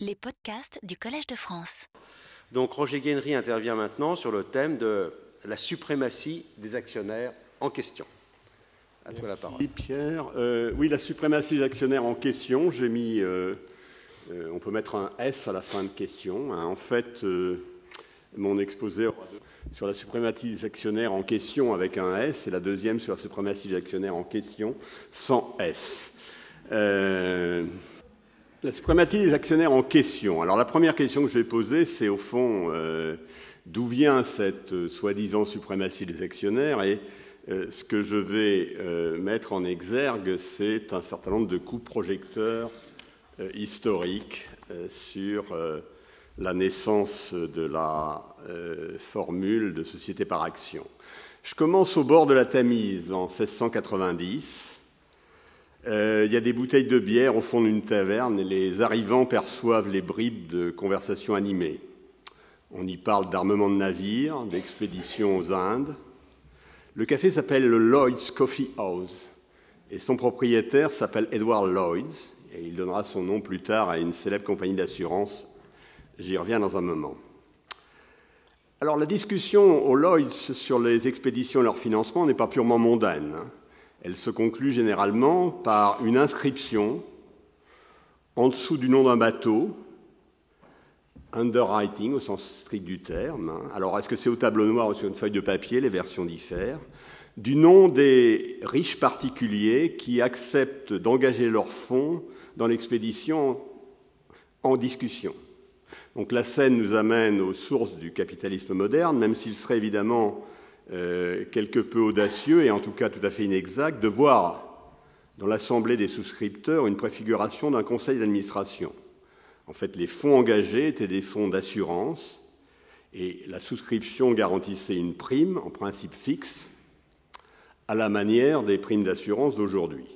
Les podcasts du Collège de France. Donc Roger Guénery intervient maintenant sur le thème de la suprématie des actionnaires en question. À toi la parole. Pierre. Euh, oui, la suprématie des actionnaires en question, j'ai mis, euh, euh, on peut mettre un S à la fin de question. Hein. En fait, mon exposé sur la suprématie des actionnaires en question avec un S et la deuxième sur la suprématie des actionnaires en question sans S. La suprématie des actionnaires en question. Alors la première question que je vais poser, c'est au fond euh, d'où vient cette euh, soi-disant suprématie des actionnaires et euh, ce que je vais mettre en exergue, c'est un certain nombre de coups projecteurs historiques sur la naissance de la formule de société par action. Je commence au bord de la Tamise en 1690 euh, il y a des bouteilles de bière au fond d'une taverne et les arrivants perçoivent les bribes de conversations animées. On y parle d'armement de navires, d'expéditions aux Indes. Le café s'appelle le Lloyd's Coffee House et son propriétaire s'appelle Edward Lloyd's et il donnera son nom plus tard à une célèbre compagnie d'assurance. J'y reviens dans un moment. Alors la discussion au Lloyd's sur les expéditions et leur financement n'est pas purement mondaine. Elle se conclut généralement par une inscription en dessous du nom d'un bateau, underwriting au sens strict du terme. Alors, est-ce que c'est au tableau noir ou sur une feuille de papier Les versions diffèrent. Du nom des riches particuliers qui acceptent d'engager leurs fonds dans l'expédition en discussion. Donc la scène nous amène aux sources du capitalisme moderne, même s'il serait évidemment euh, quelque peu audacieux et en tout cas tout à fait inexact de voir dans l'assemblée des souscripteurs une préfiguration d'un conseil d'administration. En fait, les fonds engagés étaient des fonds d'assurance et la souscription garantissait une prime, en principe fixe, à la manière des primes d'assurance d'aujourd'hui.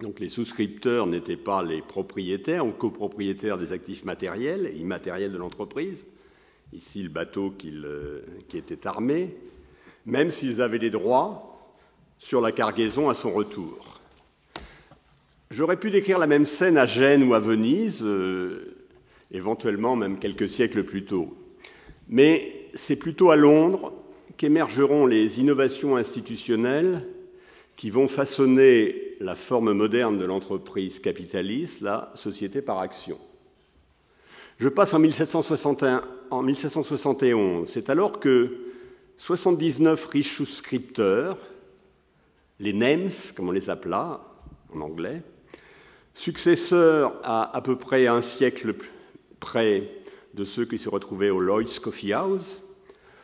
Donc les souscripteurs n'étaient pas les propriétaires ou copropriétaires des actifs matériels et immatériels de l'entreprise, ici le bateau euh, qui était armé, même s'ils avaient des droits sur la cargaison à son retour. J'aurais pu décrire la même scène à Gênes ou à Venise, euh, éventuellement même quelques siècles plus tôt. Mais c'est plutôt à Londres qu'émergeront les innovations institutionnelles qui vont façonner la forme moderne de l'entreprise capitaliste, la société par action. Je passe en, 1761, en 1771. C'est alors que 79 riches souscripteurs, les NAMES, comme on les appela en anglais, successeurs à à peu près un siècle près de ceux qui se retrouvaient au Lloyd's Coffee House,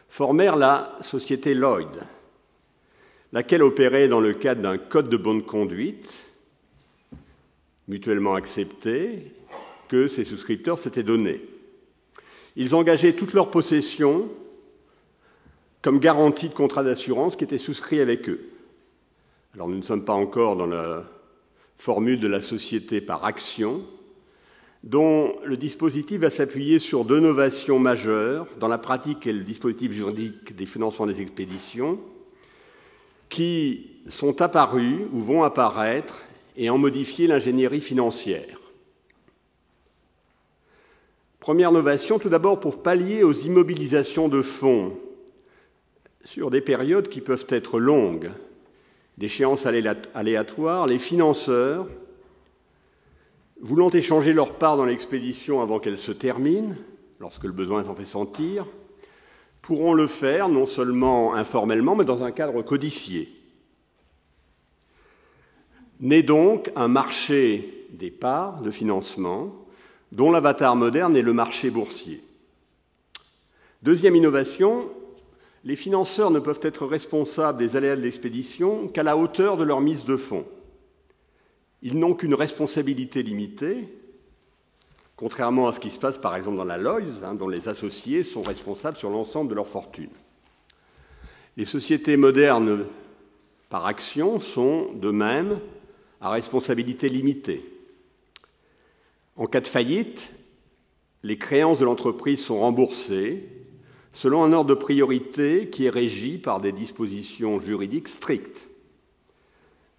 formèrent la société Lloyd, laquelle opérait dans le cadre d'un code de bonne conduite mutuellement accepté que ses souscripteurs s'étaient donné. Ils engageaient toutes leurs possessions comme garantie de contrat d'assurance qui était souscrit avec eux. Alors nous ne sommes pas encore dans la formule de la société par action, dont le dispositif va s'appuyer sur deux novations majeures dans la pratique et le dispositif juridique des financements des expéditions, qui sont apparus ou vont apparaître et en modifier l'ingénierie financière. Première novation, tout d'abord pour pallier aux immobilisations de fonds sur des périodes qui peuvent être longues, d'échéances aléatoires, les financeurs, voulant échanger leur part dans l'expédition avant qu'elle se termine, lorsque le besoin s'en fait sentir, pourront le faire non seulement informellement, mais dans un cadre codifié. Naît donc un marché des parts de financement dont l'avatar moderne est le marché boursier. Deuxième innovation, les financeurs ne peuvent être responsables des aléas de l'expédition qu'à la hauteur de leur mise de fonds. Ils n'ont qu'une responsabilité limitée, contrairement à ce qui se passe par exemple dans la Lloyds, hein, dont les associés sont responsables sur l'ensemble de leur fortune. Les sociétés modernes par action sont de même à responsabilité limitée. En cas de faillite, les créances de l'entreprise sont remboursées selon un ordre de priorité qui est régi par des dispositions juridiques strictes.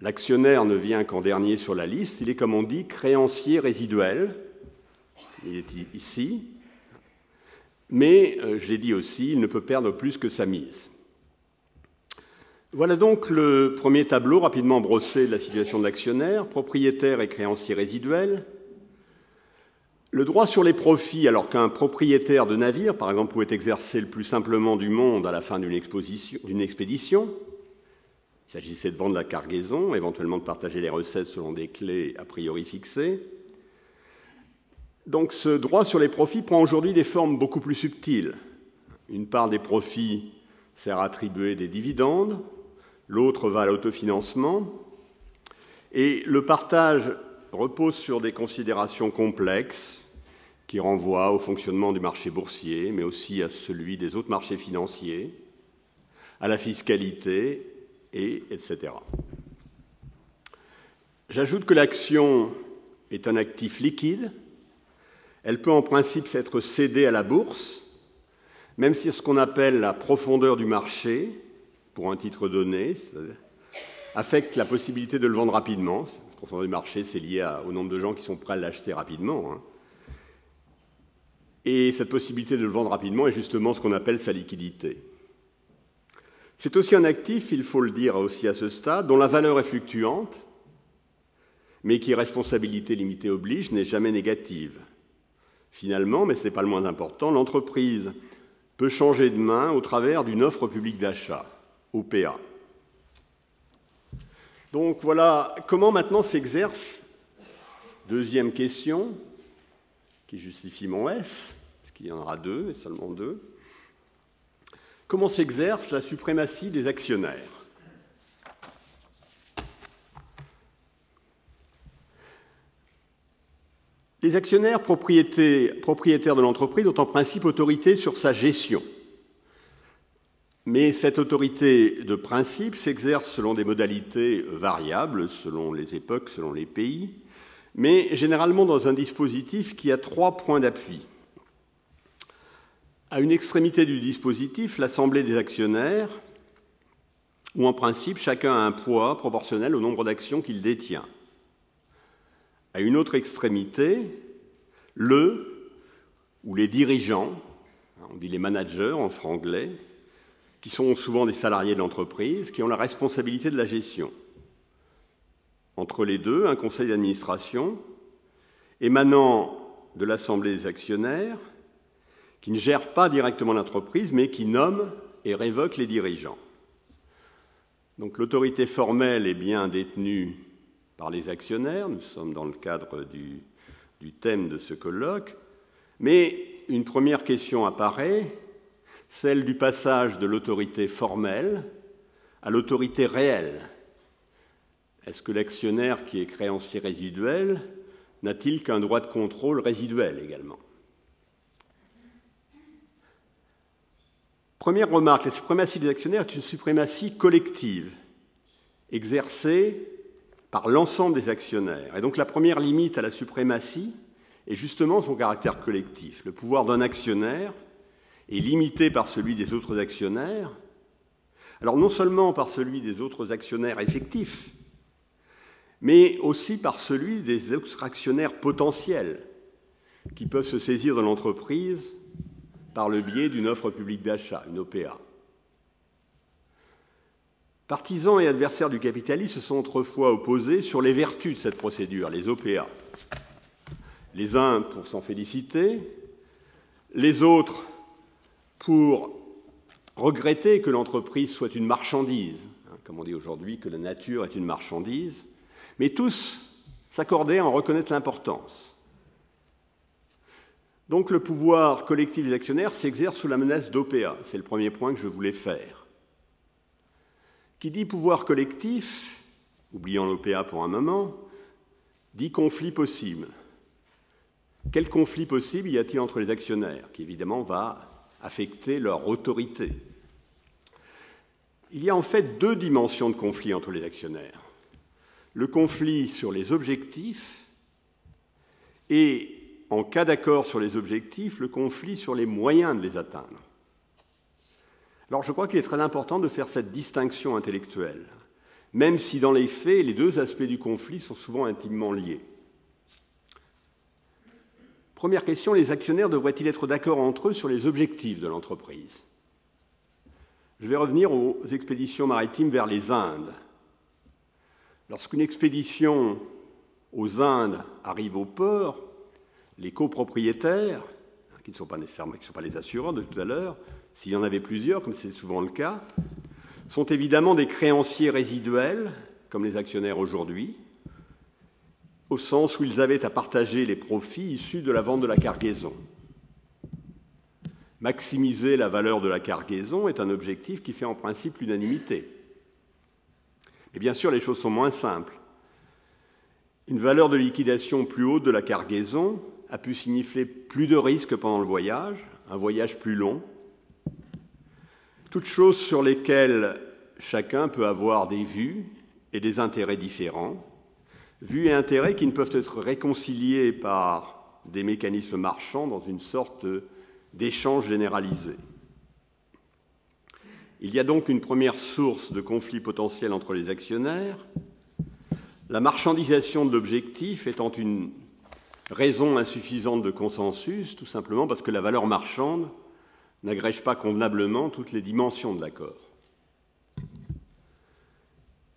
L'actionnaire ne vient qu'en dernier sur la liste, il est, comme on dit, créancier résiduel, il est ici, mais, euh, je l'ai dit aussi, il ne peut perdre plus que sa mise. Voilà donc le premier tableau rapidement brossé de la situation de l'actionnaire, propriétaire et créancier résiduel. Le droit sur les profits, alors qu'un propriétaire de navire, par exemple, pouvait exercer le plus simplement du monde à la fin d'une expédition, il s'agissait de vendre la cargaison, éventuellement de partager les recettes selon des clés a priori fixées. Donc ce droit sur les profits prend aujourd'hui des formes beaucoup plus subtiles. Une part des profits sert à attribuer des dividendes, l'autre va à l'autofinancement, et le partage repose sur des considérations complexes qui renvoient au fonctionnement du marché boursier, mais aussi à celui des autres marchés financiers, à la fiscalité, et etc. J'ajoute que l'action est un actif liquide. Elle peut en principe s'être cédée à la bourse, même si ce qu'on appelle la profondeur du marché, pour un titre donné, affecte la possibilité de le vendre rapidement. La profondeur du marché, c'est lié au nombre de gens qui sont prêts à l'acheter rapidement. Et cette possibilité de le vendre rapidement est justement ce qu'on appelle sa liquidité. C'est aussi un actif, il faut le dire aussi à ce stade, dont la valeur est fluctuante, mais qui, responsabilité limitée oblige, n'est jamais négative. Finalement, mais ce n'est pas le moins important, l'entreprise peut changer de main au travers d'une offre publique d'achat. OPA. Donc voilà comment maintenant s'exerce, deuxième question, qui justifie mon S, parce qu'il y en aura deux, et seulement deux, comment s'exerce la suprématie des actionnaires? Les actionnaires propriétaires de l'entreprise ont en principe autorité sur sa gestion. Mais cette autorité de principe s'exerce selon des modalités variables, selon les époques, selon les pays, mais généralement dans un dispositif qui a trois points d'appui. À une extrémité du dispositif, l'Assemblée des actionnaires, où en principe chacun a un poids proportionnel au nombre d'actions qu'il détient. À une autre extrémité, le ou les dirigeants, on dit les managers en franglais, qui sont souvent des salariés de l'entreprise, qui ont la responsabilité de la gestion. Entre les deux, un conseil d'administration émanant de l'Assemblée des actionnaires, qui ne gère pas directement l'entreprise, mais qui nomme et révoque les dirigeants. Donc l'autorité formelle est bien détenue par les actionnaires, nous sommes dans le cadre du, thème de ce colloque, mais une première question apparaît, celle du passage de l'autorité formelle à l'autorité réelle. Est-ce que l'actionnaire qui est créancier résiduel n'a-t-il qu'un droit de contrôle résiduel également? Première remarque, la suprématie des actionnaires est une suprématie collective, exercée par l'ensemble des actionnaires. Et donc la première limite à la suprématie est justement son caractère collectif. Le pouvoir d'un actionnaire est limité par celui des autres actionnaires, alors non seulement par celui des autres actionnaires effectifs, mais aussi par celui des autres actionnaires potentiels qui peuvent se saisir de l'entreprise par le biais d'une offre publique d'achat, une OPA. Partisans et adversaires du capitalisme se sont autrefois opposés sur les vertus de cette procédure, les OPA. Les uns pour s'en féliciter, les autres pour regretter que l'entreprise soit une marchandise, hein, comme on dit aujourd'hui que la nature est une marchandise, mais tous s'accordaient à en reconnaître l'importance. Donc le pouvoir collectif des actionnaires s'exerce sous la menace d'OPA, c'est le premier point que je voulais faire. Qui dit pouvoir collectif, oubliant l'OPA pour un moment, dit conflit possible. Quel conflit possible y a-t-il entre les actionnaires, qui évidemment va affecter leur autorité? Il y a en fait deux dimensions de conflit entre les actionnaires. Le conflit sur les objectifs et, en cas d'accord sur les objectifs, le conflit sur les moyens de les atteindre. Alors je crois qu'il est très important de faire cette distinction intellectuelle, même si dans les faits, les deux aspects du conflit sont souvent intimement liés. Première question, les actionnaires devraient-ils être d'accord entre eux sur les objectifs de l'entreprise? Je vais revenir aux expéditions maritimes vers les Indes. Lorsqu'une expédition aux Indes arrive au port, les copropriétaires, qui ne sont pas nécessairement les assureurs de tout à l'heure, s'il y en avait plusieurs, comme c'est souvent le cas, sont évidemment des créanciers résiduels, comme les actionnaires aujourd'hui, au sens où ils avaient à partager les profits issus de la vente de la cargaison. Maximiser la valeur de la cargaison est un objectif qui fait en principe l'unanimité. Et bien sûr, les choses sont moins simples. Une valeur de liquidation plus haute de la cargaison a pu signifier plus de risques pendant le voyage, un voyage plus long, toutes choses sur lesquelles chacun peut avoir des vues et des intérêts différents, vues et intérêts qui ne peuvent être réconciliés par des mécanismes marchands dans une sorte d'échange généralisé. Il y a donc une première source de conflit potentiel entre les actionnaires, la marchandisation de l'objectif étant une raison insuffisante de consensus, tout simplement parce que la valeur marchande n'agrège pas convenablement toutes les dimensions de l'accord.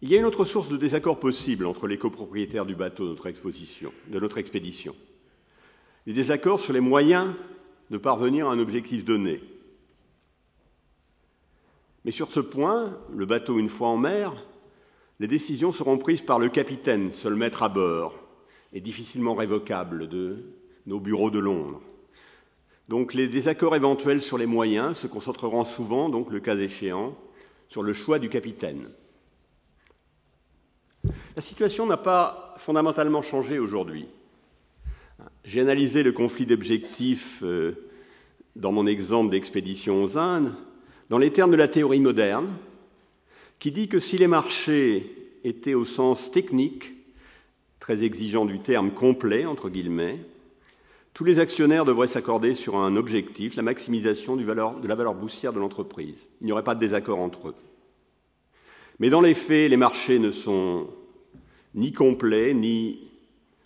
Il y a une autre source de désaccord possible entre les copropriétaires du bateau de notre, de notre expédition. Les désaccords sur les moyens de parvenir à un objectif donné. Mais sur ce point, le bateau une fois en mer, les décisions seront prises par le capitaine, seul maître à bord, et difficilement révocable de nos bureaux de Londres. Donc les désaccords éventuels sur les moyens se concentreront souvent, donc le cas échéant, sur le choix du capitaine. La situation n'a pas fondamentalement changé aujourd'hui. J'ai analysé le conflit d'objectifs euh, dans mon exemple d'expédition aux Indes dans les termes de la théorie moderne, qui dit que si les marchés étaient au sens technique, très exigeant du terme complet, entre guillemets, tous les actionnaires devraient s'accorder sur un objectif, la maximisation de la valeur boursière de l'entreprise. Il n'y aurait pas de désaccord entre eux. Mais dans les faits, les marchés ne sont ni complets, ni...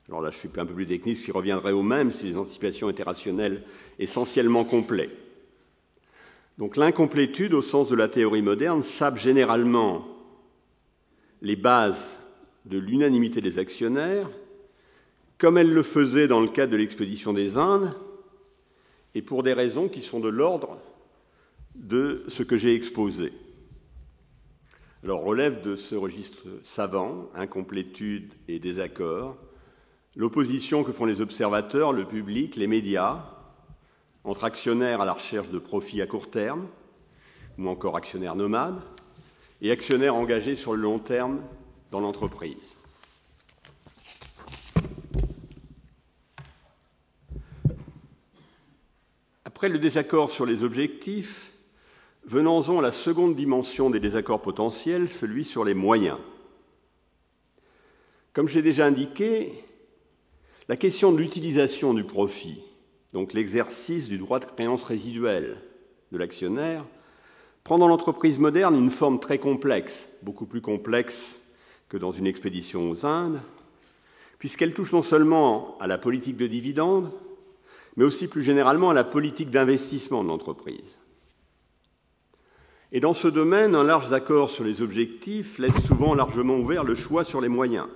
Alors là, je suis un peu plus technique, ce qui reviendrait au même si les anticipations étaient rationnelles essentiellement complets. Donc l'incomplétude, au sens de la théorie moderne, sape généralement les bases de l'unanimité des actionnaires, comme elle le faisait dans le cadre de l'expédition des Indes, et pour des raisons qui sont de l'ordre de ce que j'ai exposé. Alors relève de ce registre savant, incomplétude et désaccord, l'opposition que font les observateurs, le public, les médias, entre actionnaires à la recherche de profits à court terme, ou encore actionnaires nomades, et actionnaires engagés sur le long terme dans l'entreprise. Après le désaccord sur les objectifs, venons-en à la seconde dimension des désaccords potentiels, celui sur les moyens. Comme j'ai déjà indiqué, la question de l'utilisation du profit donc l'exercice du droit de créance résiduel de l'actionnaire, prend dans l'entreprise moderne une forme très complexe, beaucoup plus complexe que dans une expédition aux Indes, puisqu'elle touche non seulement à la politique de dividendes, mais aussi plus généralement à la politique d'investissement de l'entreprise. Et dans ce domaine, un large accord sur les objectifs laisse souvent largement ouvert le choix sur les moyens.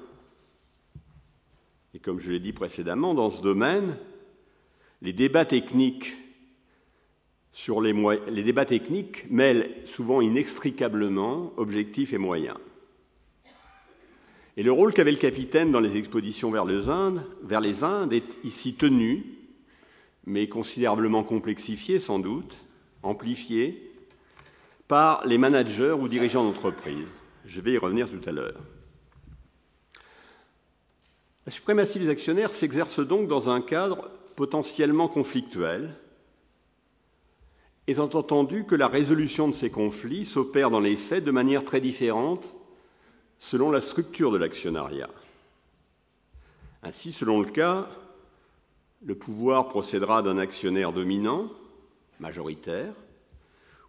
Et comme je l'ai dit précédemment, dans ce domaine, les débats techniques sur les, les débats techniques mêlent souvent inextricablement objectifs et moyens. Et le rôle qu'avait le capitaine dans les expéditions vers les, Indes, vers les Indes est ici tenu, mais considérablement complexifié sans doute, amplifié, par les managers ou dirigeants d'entreprise. Je vais y revenir tout à l'heure. La suprématie des actionnaires s'exerce donc dans un cadre potentiellement conflictuels, étant entendu que la résolution de ces conflits s'opère dans les faits de manière très différente selon la structure de l'actionnariat. Ainsi, selon le cas, le pouvoir procédera d'un actionnaire dominant, majoritaire,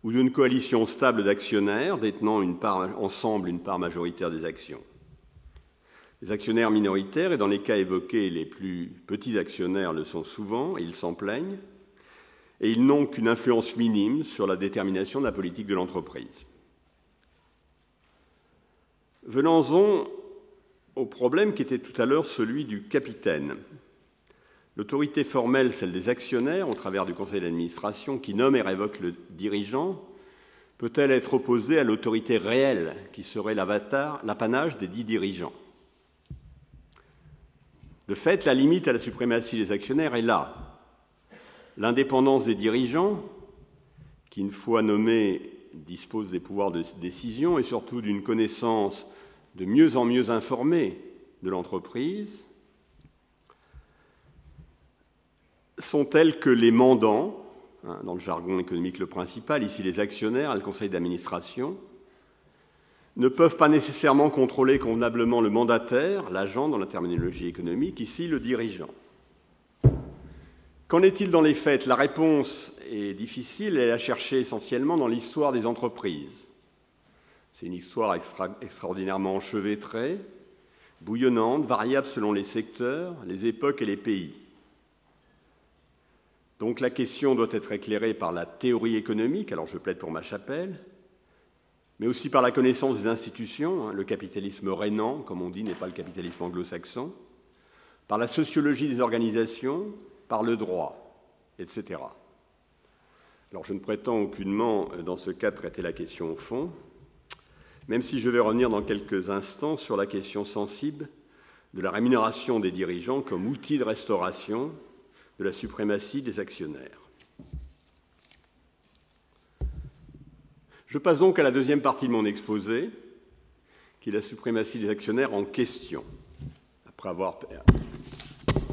ou d'une coalition stable d'actionnaires détenant ensemble une part majoritaire des actions. Les actionnaires minoritaires, et dans les cas évoqués, les plus petits actionnaires le sont souvent, et ils s'en plaignent, et ils n'ont qu'une influence minime sur la détermination de la politique de l'entreprise. Venons-en au problème qui était tout à l'heure celui du capitaine. L'autorité formelle, celle des actionnaires, au travers du conseil d'administration, qui nomme et révoque le dirigeant, peut-elle être opposée à l'autorité réelle, qui serait l'apanage des dix dirigeants? De fait, la limite à la suprématie des actionnaires est là. L'indépendance des dirigeants, qui, une fois nommés, disposent des pouvoirs de décision et surtout d'une connaissance de mieux en mieux informée de l'entreprise, sont telles que les mandants, hein, dans le jargon économique le principal, ici les actionnaires le conseil d'administration, ne peuvent pas nécessairement contrôler convenablement le mandataire, l'agent dans la terminologie économique, ici le dirigeant. Qu'en est-il dans les faits? La réponse est difficile et à chercher essentiellement dans l'histoire des entreprises. C'est une histoire extraordinairement enchevêtrée, bouillonnante, variable selon les secteurs, les époques et les pays. Donc la question doit être éclairée par la théorie économique, alors je plaide pour ma chapelle, mais aussi par la connaissance des institutions, hein, le capitalisme rénan, comme on dit, n'est pas le capitalisme anglo-saxon, par la sociologie des organisations, par le droit, etc. Alors je ne prétends aucunement, euh, dans ce cas, traiter la question au fond, même si je vais revenir dans quelques instants sur la question sensible de la rémunération des dirigeants comme outil de restauration de la suprématie des actionnaires. Je passe donc à la deuxième partie de mon exposé, qui est la suprématie des actionnaires en question, après avoir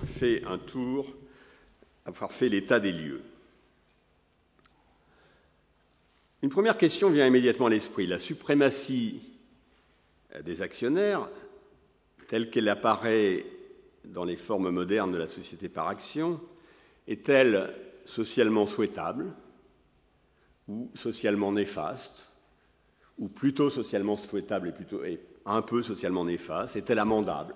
fait un tour, avoir fait l'état des lieux. Une première question vient immédiatement à l'esprit. La suprématie des actionnaires, telle qu'elle apparaît dans les formes modernes de la société par action, est-elle socialement souhaitable? Ou socialement néfaste, ou plutôt socialement souhaitable et, un peu socialement néfaste Est-elle amendable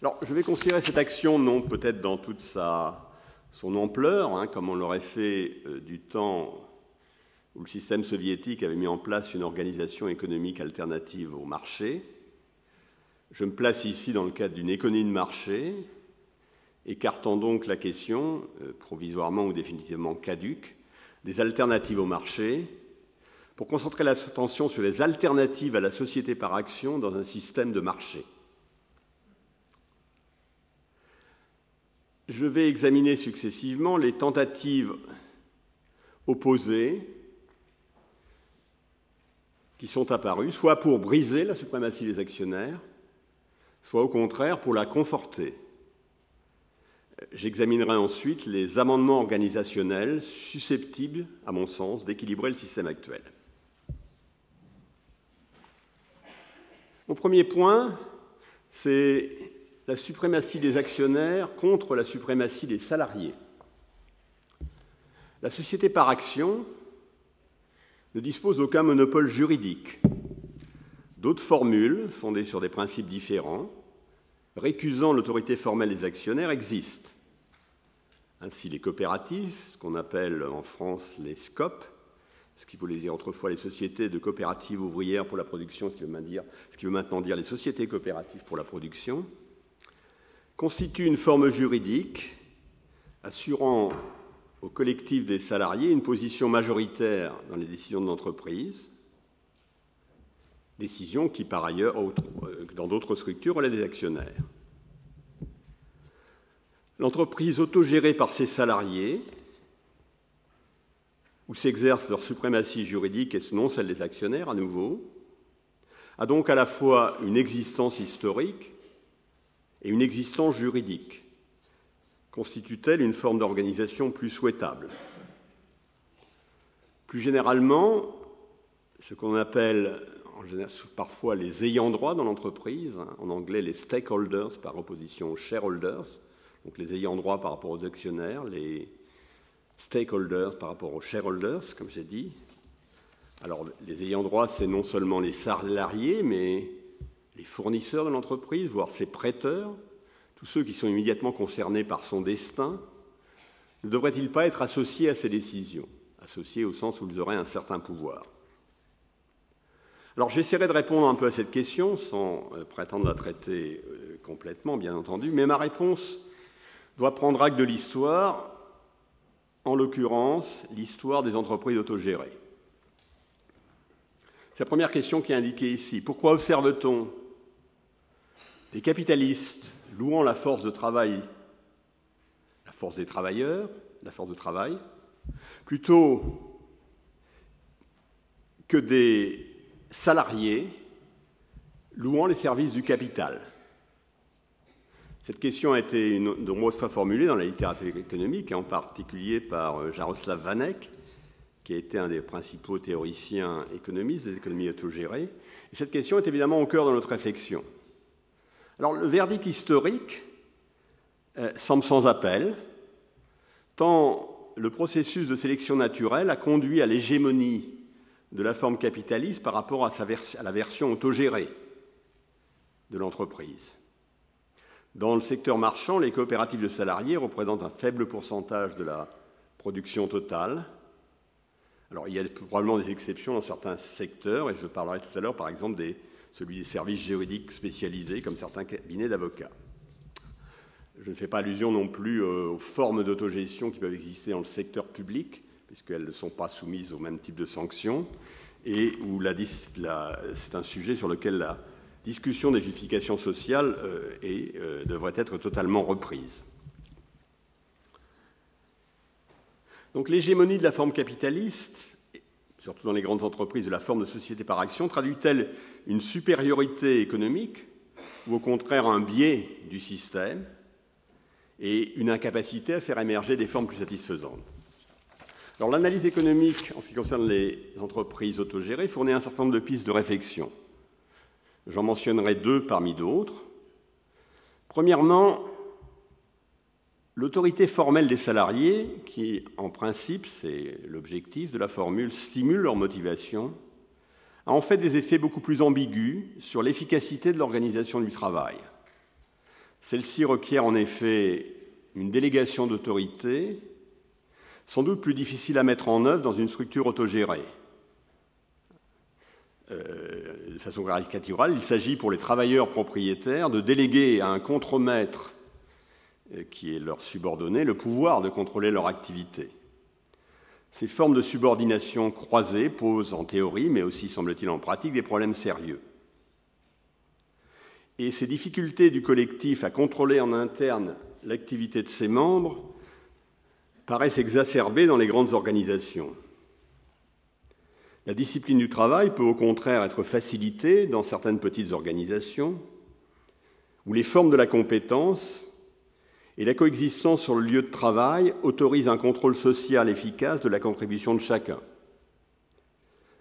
Alors, je vais considérer cette action non peut-être dans toute sa, son ampleur, hein, comme on l'aurait fait euh, du temps où le système soviétique avait mis en place une organisation économique alternative au marché. Je me place ici dans le cadre d'une économie de marché, écartant donc la question, euh, provisoirement ou définitivement caduque, des alternatives au marché, pour concentrer l'attention sur les alternatives à la société par action dans un système de marché. Je vais examiner successivement les tentatives opposées qui sont apparues, soit pour briser la suprématie des actionnaires, soit au contraire pour la conforter. J'examinerai ensuite les amendements organisationnels susceptibles, à mon sens, d'équilibrer le système actuel. Mon premier point, c'est la suprématie des actionnaires contre la suprématie des salariés. La société par action ne dispose d'aucun monopole juridique. D'autres formules, fondées sur des principes différents, récusant l'autorité formelle des actionnaires existent. Ainsi, les coopératives, ce qu'on appelle en France les SCOP, ce qui voulait dire autrefois les sociétés de coopératives ouvrières pour la production, ce qui, veut dire, ce qui veut maintenant dire les sociétés coopératives pour la production, constituent une forme juridique assurant au collectif des salariés une position majoritaire dans les décisions de l'entreprise, décisions qui, par ailleurs, euh, dans d'autres structures, relèvent des actionnaires. L'entreprise autogérée par ses salariés, où s'exerce leur suprématie juridique et non celle des actionnaires à nouveau, a donc à la fois une existence historique et une existence juridique. Constitue-t-elle une forme d'organisation plus souhaitable Plus généralement, ce qu'on appelle parfois les ayants droit dans l'entreprise, en anglais les stakeholders par opposition aux shareholders, donc les ayants droit par rapport aux actionnaires, les stakeholders par rapport aux shareholders, comme j'ai dit. Alors les ayants droit, c'est non seulement les salariés, mais les fournisseurs de l'entreprise, voire ses prêteurs, tous ceux qui sont immédiatement concernés par son destin, ne devraient-ils pas être associés à ces décisions Associés au sens où ils auraient un certain pouvoir? Alors j'essaierai de répondre un peu à cette question sans euh, prétendre la traiter euh, complètement, bien entendu, mais ma réponse doit prendre acte de l'histoire, en l'occurrence l'histoire des entreprises autogérées. C'est la première question qui est indiquée ici. Pourquoi observe-t-on des capitalistes louant la force de travail, la force des travailleurs, la force de travail, plutôt que des salariés louant les services du capital Cette question a été de nombreuses fois formulée dans la littérature économique, en particulier par euh, Jaroslav Vanek, qui a été un des principaux théoriciens économistes des économies autogérées. Et cette question est évidemment au cœur de notre réflexion. Alors le verdict historique euh, semble sans appel, tant le processus de sélection naturelle a conduit à l'hégémonie de la forme capitaliste par rapport à, la version autogérée de l'entreprise. Dans le secteur marchand, les coopératives de salariés représentent un faible pourcentage de la production totale. Alors, il y a probablement des exceptions dans certains secteurs, et je parlerai tout à l'heure, par exemple, des celui des services juridiques spécialisés, comme certains cabinets d'avocats. Je ne fais pas allusion non plus euh, aux formes d'autogestion qui peuvent exister dans le secteur public, puisqu'elles ne sont pas soumises au même type de sanctions, et où c'est un sujet sur lequel la discussion des justifications sociales euh, euh, devrait être totalement reprise. Donc l'hégémonie de la forme capitaliste, surtout dans les grandes entreprises de la forme de société par action, traduit-elle une supériorité économique ou au contraire un biais du système et une incapacité à faire émerger des formes plus satisfaisantes? Alors l'analyse économique en ce qui concerne les entreprises autogérées fournit un certain nombre de pistes de réflexion. J'en mentionnerai deux parmi d'autres. Premièrement, l'autorité formelle des salariés, qui en principe, c'est l'objectif de la formule, stimule leur motivation, a en fait des effets beaucoup plus ambigus sur l'efficacité de l'organisation du travail. Celle-ci requiert en effet une délégation d'autorité, sans doute plus difficile à mettre en œuvre dans une structure autogérée. Euh, de façon caricaturale, il s'agit pour les travailleurs propriétaires de déléguer à un contremaître euh, qui est leur subordonné le pouvoir de contrôler leur activité. Ces formes de subordination croisée posent en théorie, mais aussi semble-t-il en pratique, des problèmes sérieux. Et ces difficultés du collectif à contrôler en interne l'activité de ses membres paraissent exacerbées dans les grandes organisations. La discipline du travail peut au contraire être facilitée dans certaines petites organisations où les formes de la compétence et la coexistence sur le lieu de travail autorise un contrôle social efficace de la contribution de chacun.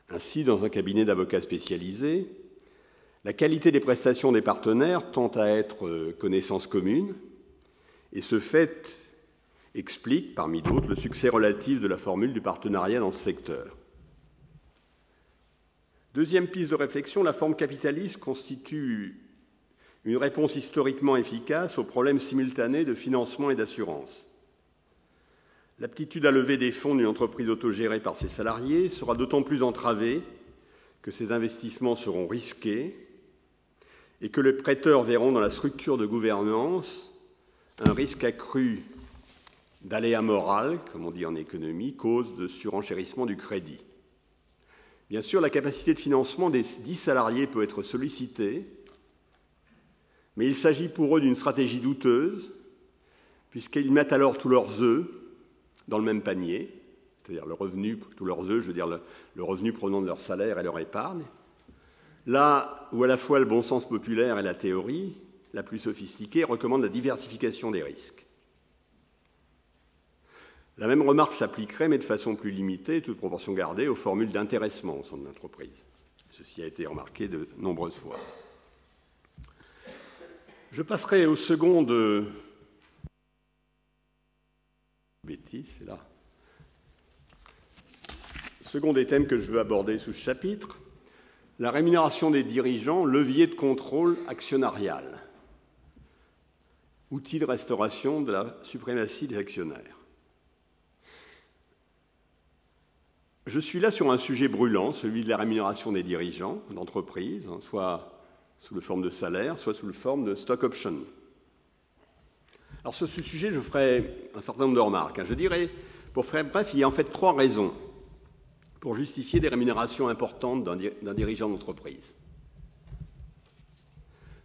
Ainsi, dans un cabinet d'avocats spécialisé, la qualité des prestations des partenaires tend à être connaissance commune, et ce fait explique, parmi d'autres, le succès relatif de la formule du partenariat dans ce secteur. Deuxième piste de réflexion, la forme capitaliste constitue une réponse historiquement efficace aux problèmes simultanés de financement et d'assurance. L'aptitude à lever des fonds d'une entreprise autogérée par ses salariés sera d'autant plus entravée que ces investissements seront risqués et que les prêteurs verront dans la structure de gouvernance un risque accru d'aléa moral, comme on dit en économie, cause de surenchérissement du crédit. Bien sûr, la capacité de financement des dix salariés peut être sollicitée, mais il s'agit pour eux d'une stratégie douteuse, puisqu'ils mettent alors tous leurs œufs dans le même panier, c'est-à-dire le revenu, tous leurs œufs, je veux dire le, revenu provenant de leur salaire et leur épargne. Là où à la fois le bon sens populaire et la théorie, la plus sophistiquée, recommandent la diversification des risques. La même remarque s'appliquerait, mais de façon plus limitée, toute proportion gardée, aux formules d'intéressement au sein de l'entreprise. Ceci a été remarqué de nombreuses fois. Je passerai au second là. Second des thèmes que je veux aborder sous ce chapitre, la rémunération des dirigeants, levier de contrôle actionnarial, outil de restauration de la suprématie des actionnaires. Je suis là sur un sujet brûlant, celui de la rémunération des dirigeants d'entreprise, hein, soit sous la forme de salaire, soit sous la forme de stock option. Alors sur ce sujet, je ferai un certain nombre de remarques. Hein. Je dirais, pour faire bref, il y a en fait trois raisons pour justifier des rémunérations importantes d'un dirigeant d'entreprise.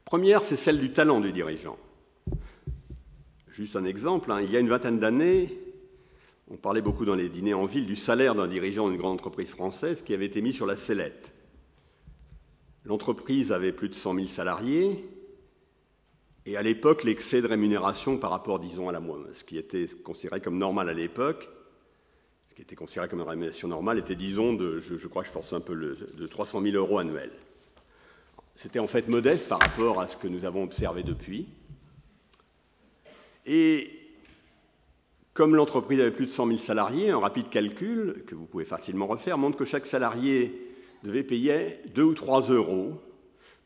Première, c'est celle du talent du dirigeant. Juste un exemple, hein. il y a une vingtaine d'années, on parlait beaucoup dans les dîners en ville du salaire d'un dirigeant d'une grande entreprise française qui avait été mis sur la sellette. L'entreprise avait plus de 100 000 salariés, et à l'époque, l'excès de rémunération par rapport, disons, à la ce qui était considéré comme normal à l'époque, ce qui était considéré comme une rémunération normale, était, disons, de, je, crois que je force un peu, le, de 300 000 euros annuels. C'était en fait modeste par rapport à ce que nous avons observé depuis. Et comme l'entreprise avait plus de 100 000 salariés, un rapide calcul, que vous pouvez facilement refaire, montre que chaque salarié devait payer 2 ou 3 euros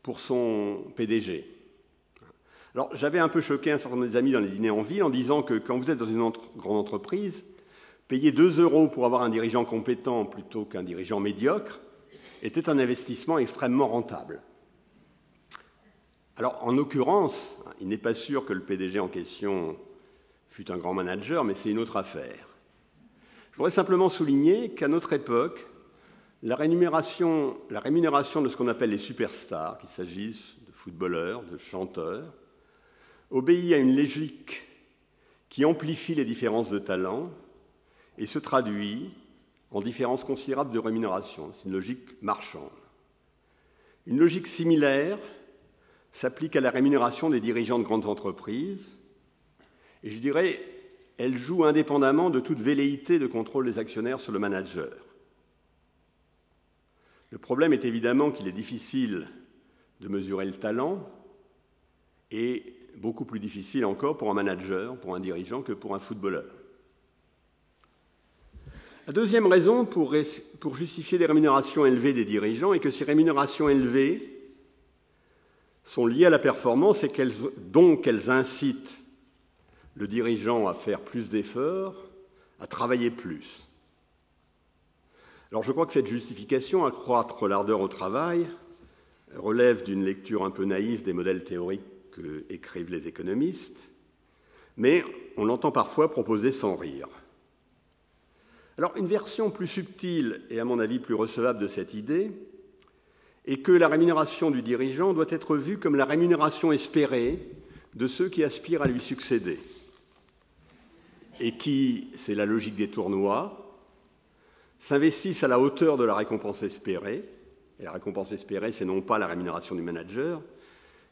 pour son PDG. Alors, j'avais un peu choqué un certain nombre de amis dans les dîners en ville en disant que quand vous êtes dans une grande entreprise, payer 2 euros pour avoir un dirigeant compétent plutôt qu'un dirigeant médiocre était un investissement extrêmement rentable. Alors, en l'occurrence, il n'est pas sûr que le PDG en question fût un grand manager, mais c'est une autre affaire. Je voudrais simplement souligner qu'à notre époque, la rémunération, la rémunération de ce qu'on appelle les superstars, qu'il s'agisse de footballeurs, de chanteurs, obéit à une logique qui amplifie les différences de talent et se traduit en différences considérables de rémunération. C'est une logique marchande. Une logique similaire s'applique à la rémunération des dirigeants de grandes entreprises, et je dirais, elle joue indépendamment de toute velléité de contrôle des actionnaires sur le manager. Le problème est évidemment qu'il est difficile de mesurer le talent et beaucoup plus difficile encore pour un manager, pour un dirigeant, que pour un footballeur. La deuxième raison pour, justifier des rémunérations élevées des dirigeants est que ces rémunérations élevées sont liées à la performance et donc elles incitent le dirigeant à faire plus d'efforts, à travailler plus. Alors je crois que cette justification, accroître l'ardeur au travail, relève d'une lecture un peu naïve des modèles théoriques que écrivent les économistes, mais on l'entend parfois proposer sans rire. Alors une version plus subtile et à mon avis plus recevable de cette idée est que la rémunération du dirigeant doit être vue comme la rémunération espérée de ceux qui aspirent à lui succéder et qui, c'est la logique des tournois, s'investissent à la hauteur de la récompense espérée. Et la récompense espérée, c'est non pas la rémunération du manager,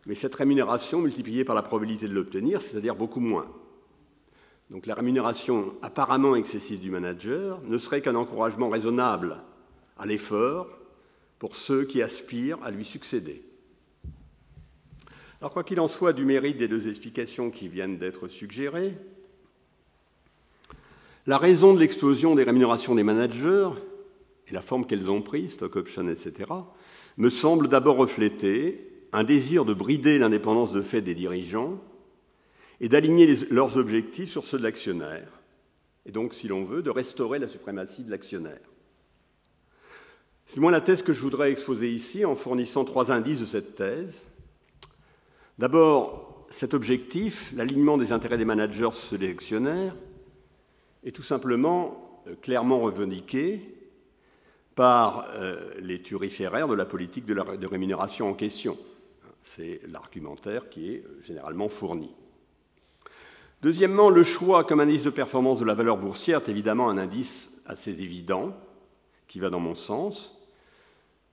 mais cette rémunération multipliée par la probabilité de l'obtenir, c'est-à-dire beaucoup moins. Donc la rémunération apparemment excessive du manager ne serait qu'un encouragement raisonnable à l'effort pour ceux qui aspirent à lui succéder. Alors quoi qu'il en soit du mérite des deux explications qui viennent d'être suggérées, la raison de l'explosion des rémunérations des managers et la forme qu'elles ont prise, stock option, etc., me semble d'abord refléter un désir de brider l'indépendance de fait des dirigeants et d'aligner leurs objectifs sur ceux de l'actionnaire, et donc, si l'on veut, de restaurer la suprématie de l'actionnaire. C'est moins la thèse que je voudrais exposer ici en fournissant trois indices de cette thèse. D'abord, cet objectif, l'alignement des intérêts des managers sur des actionnaires, est tout simplement euh, clairement revendiqué par euh, les turiféraires de la politique de rémunération en question. C'est l'argumentaire qui est euh, généralement fourni. Deuxièmement, le choix comme indice de performance de la valeur boursière est évidemment un indice assez évident, qui va dans mon sens,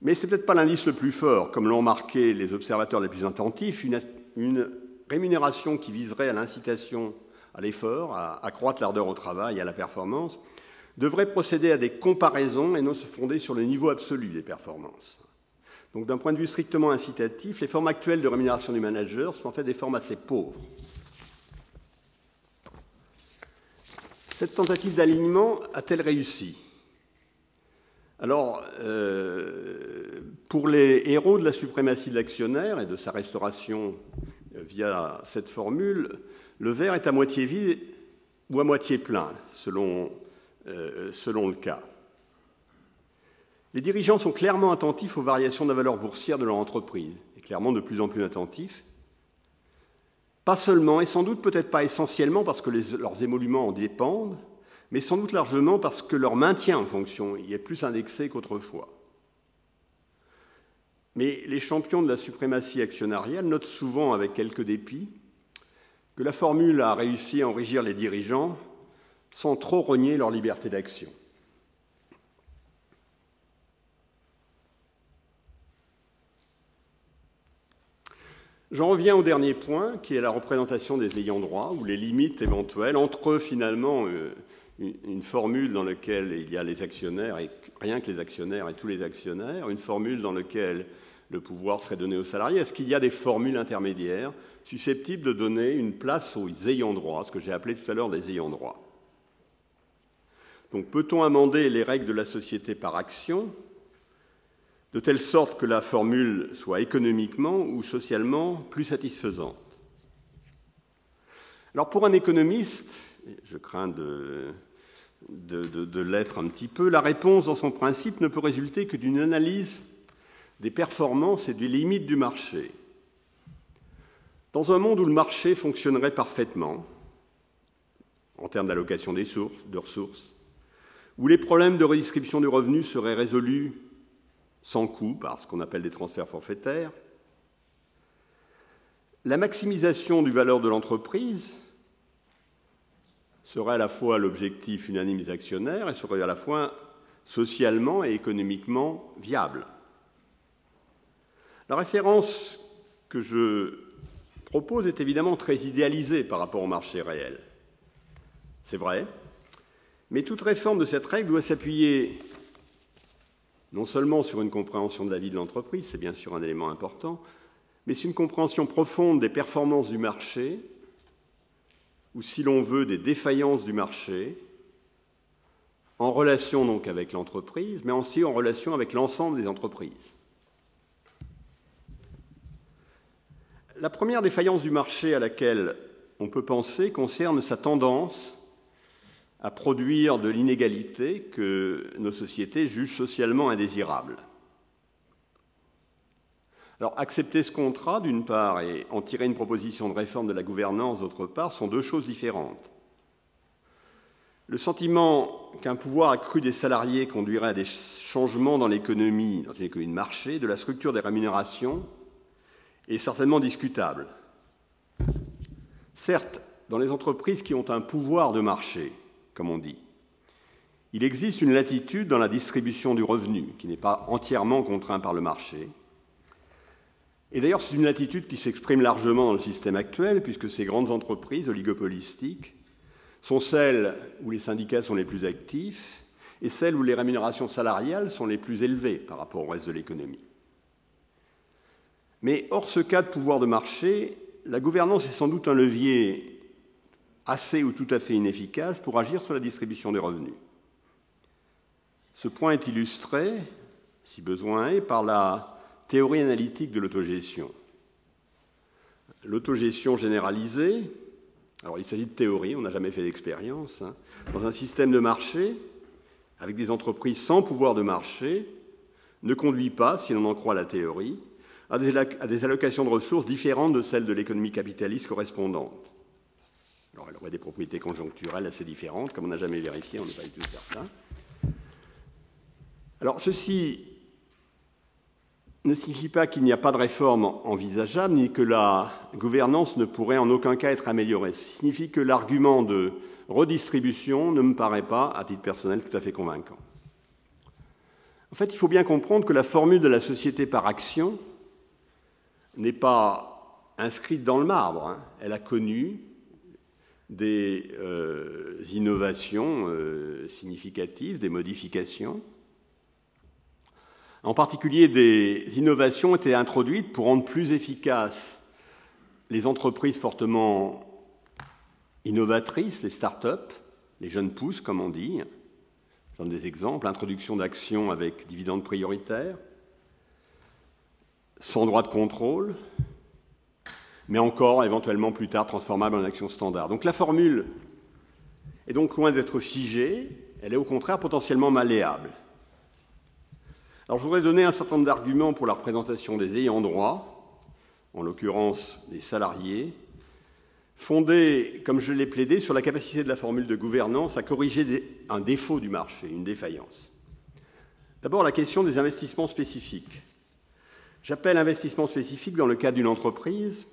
mais ce n'est peut-être pas l'indice le plus fort, comme l'ont marqué les observateurs les plus attentifs, une rémunération qui viserait à l'incitation à l'effort, à accroître l'ardeur au travail et à la performance, devrait procéder à des comparaisons et non se fonder sur le niveau absolu des performances. Donc d'un point de vue strictement incitatif, les formes actuelles de rémunération du manager sont en fait des formes assez pauvres. Cette tentative d'alignement a-t-elle réussi? Alors, euh, Pour les héros de la suprématie de l'actionnaire et de sa restauration euh, via cette formule, le verre est à moitié vide ou à moitié plein, selon, euh, selon le cas. Les dirigeants sont clairement attentifs aux variations de la valeur boursière de leur entreprise, et clairement de plus en plus attentifs. Pas seulement, et sans doute peut-être pas essentiellement parce que leurs émoluments en dépendent, mais sans doute largement parce que leur maintien en fonction y est plus indexé qu'autrefois. Mais les champions de la suprématie actionnariale notent souvent avec quelques dépit que la formule a réussi à enrichir les dirigeants sans trop renier leur liberté d'action. J'en reviens au dernier point, qui est la représentation des ayants droit, ou les limites éventuelles entre finalement euh, une formule dans laquelle il y a les actionnaires, et rien que les actionnaires et tous les actionnaires, une formule dans laquelle le pouvoir serait donné aux salariés. Est-ce qu'il y a des formules intermédiaires susceptibles de donner une place aux ayants droit, ce que j'ai appelé tout à l'heure des ayants droit Donc peut-on amender les règles de la société par action de telle sorte que la formule soit économiquement ou socialement plus satisfaisante? Alors pour un économiste, je crains de, de, l'être un petit peu, la réponse dans son principe ne peut résulter que d'une analyse des performances et des limites du marché. Dans un monde où le marché fonctionnerait parfaitement, en termes d'allocation des sources, de ressources, où les problèmes de redistribution du revenu seraient résolus sans coût par ce qu'on appelle des transferts forfaitaires. La maximisation du valeur de l'entreprise serait à la fois l'objectif unanime des actionnaires et serait à la fois socialement et économiquement viable. La référence que je propose est évidemment très idéalisée par rapport au marché réel. C'est vrai, mais toute réforme de cette règle doit s'appuyer non seulement sur une compréhension de la vie de l'entreprise, c'est bien sûr un élément important, mais c'est une compréhension profonde des performances du marché, ou si l'on veut, des défaillances du marché, en relation donc avec l'entreprise, mais aussi en relation avec l'ensemble des entreprises. La première défaillance du marché à laquelle on peut penser concerne sa tendance à produire de l'inégalité que nos sociétés jugent socialement indésirable. Alors, accepter ce contrat, d'une part, et en tirer une proposition de réforme de la gouvernance, d'autre part, sont deux choses différentes. Le sentiment qu'un pouvoir accru des salariés conduirait à des changements dans l'économie, dans une économie de marché, de la structure des rémunérations, est certainement discutable. Certes, dans les entreprises qui ont un pouvoir de marché, comme on dit. Il existe une latitude dans la distribution du revenu qui n'est pas entièrement contraint par le marché. Et d'ailleurs, c'est une latitude qui s'exprime largement dans le système actuel, puisque ces grandes entreprises oligopolistiques sont celles où les syndicats sont les plus actifs et celles où les rémunérations salariales sont les plus élevées par rapport au reste de l'économie. Mais hors ce cas de pouvoir de marché, la gouvernance est sans doute un levier assez ou tout à fait inefficace pour agir sur la distribution des revenus. Ce point est illustré, si besoin est, par la théorie analytique de l'autogestion. L'autogestion généralisée, alors il s'agit de théorie, on n'a jamais fait d'expérience, hein, dans un système de marché, avec des entreprises sans pouvoir de marché, ne conduit pas, si l'on en croit la théorie, à des allocations de ressources différentes de celles de l'économie capitaliste correspondante. Alors elle aurait des propriétés conjoncturelles assez différentes, comme on n'a jamais vérifié, on n'est pas du tout certain. Alors ceci ne signifie pas qu'il n'y a pas de réforme envisageable, ni que la gouvernance ne pourrait en aucun cas être améliorée. Ce signifie que l'argument de redistribution ne me paraît pas, à titre personnel, tout à fait convaincant. En fait, il faut bien comprendre que la formule de la société par action n'est pas inscrite dans le marbre. Hein. Elle a connu des euh, innovations euh, significatives, des modifications. En particulier, des innovations été introduites pour rendre plus efficaces les entreprises fortement innovatrices, les start-up, les jeunes pousses, comme on dit. Je donne des exemples. Introduction d'actions avec dividendes prioritaires, sans droit de contrôle, mais encore éventuellement plus tard transformable en action standard. Donc la formule est donc loin d'être figée, elle est au contraire potentiellement malléable. Alors je voudrais donner un certain nombre d'arguments pour la représentation des ayants droit, en l'occurrence des salariés, fondés, comme je l'ai plaidé, sur la capacité de la formule de gouvernance à corriger un défaut du marché, une défaillance. D'abord la question des investissements spécifiques. J'appelle investissement spécifique dans le cadre d'une entreprise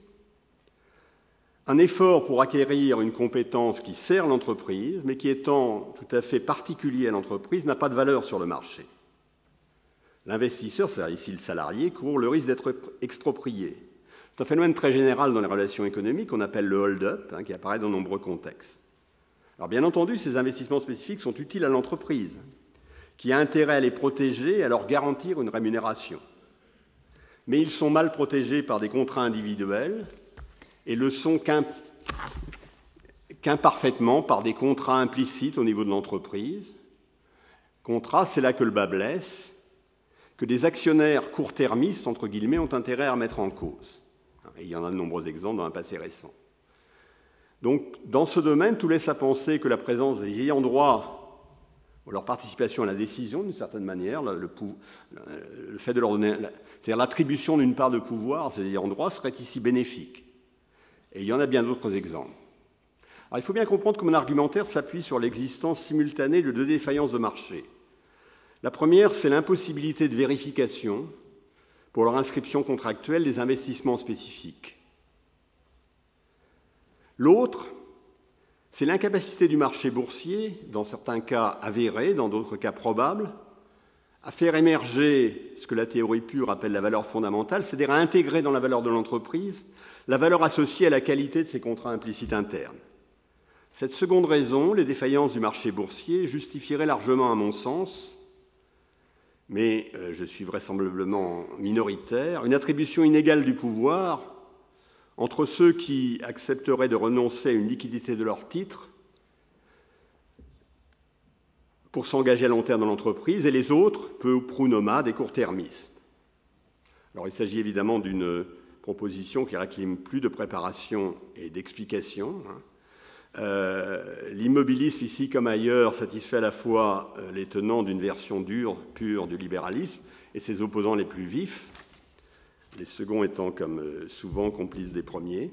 un effort pour acquérir une compétence qui sert l'entreprise, mais qui étant tout à fait particulier à l'entreprise, n'a pas de valeur sur le marché. L'investisseur, c'est-à-dire ici le salarié, court le risque d'être exproprié. C'est un phénomène très général dans les relations économiques qu'on appelle le hold-up, hein, qui apparaît dans de nombreux contextes. Alors bien entendu, ces investissements spécifiques sont utiles à l'entreprise, qui a intérêt à les protéger et à leur garantir une rémunération. Mais ils sont mal protégés par des contrats individuels et le sont qu'imparfaitement par des contrats implicites au niveau de l'entreprise. Contrat, c'est là que le bas blesse, que des actionnaires court-termistes, entre guillemets, ont intérêt à remettre en cause. il y en a de nombreux exemples dans un passé récent. Donc, dans ce domaine, tout laisse à penser que la présence des ayants droit leur participation à la décision, d'une certaine manière, le, fait de leur donner, c'est-à-dire l'attribution d'une part de pouvoir à ces ayants droit serait ici bénéfique. Et il y en a bien d'autres exemples. Alors, il faut bien comprendre que mon argumentaire s'appuie sur l'existence simultanée de deux défaillances de marché. La première, c'est l'impossibilité de vérification pour leur inscription contractuelle des investissements spécifiques. L'autre, c'est l'incapacité du marché boursier, dans certains cas avérés, dans d'autres cas probables, à faire émerger ce que la théorie pure appelle la valeur fondamentale, c'est-à-dire à intégrer dans la valeur de l'entreprise la valeur associée à la qualité de ses contrats implicites internes. Cette seconde raison, les défaillances du marché boursier, justifierait largement, à mon sens, mais euh, je suis vraisemblablement minoritaire, une attribution inégale du pouvoir entre ceux qui accepteraient de renoncer à une liquidité de leurs titres pour s'engager à long terme dans l'entreprise et les autres, peu ou prou nomades et court-termistes. Alors il s'agit évidemment d'une proposition qui réclame plus de préparation et d'explication. Hein. Euh, l'immobilisme, ici comme ailleurs, satisfait à la fois euh, les tenants d'une version dure, pure du libéralisme et ses opposants les plus vifs, les seconds étant comme euh, souvent complices des premiers.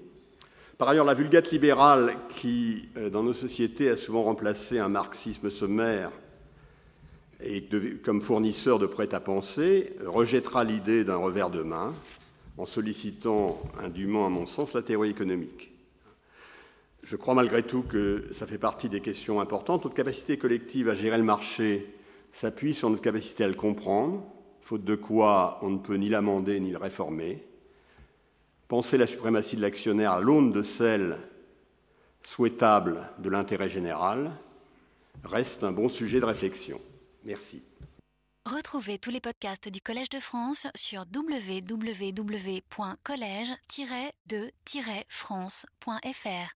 Par ailleurs, la vulgate libérale, qui dans nos sociétés a souvent remplacé un marxisme sommaire et comme fournisseur de prêt-à-penser, rejettera l'idée d'un revers de main en sollicitant indûment, à mon sens, la théorie économique. Je crois malgré tout que ça fait partie des questions importantes. Notre capacité collective à gérer le marché s'appuie sur notre capacité à le comprendre, faute de quoi on ne peut ni l'amender ni le réformer. Penser la suprématie de l'actionnaire à l'aune de celle souhaitable de l'intérêt général reste un bon sujet de réflexion. Merci. Retrouvez tous les podcasts du Collège de France sur www.collège-de-france.fr.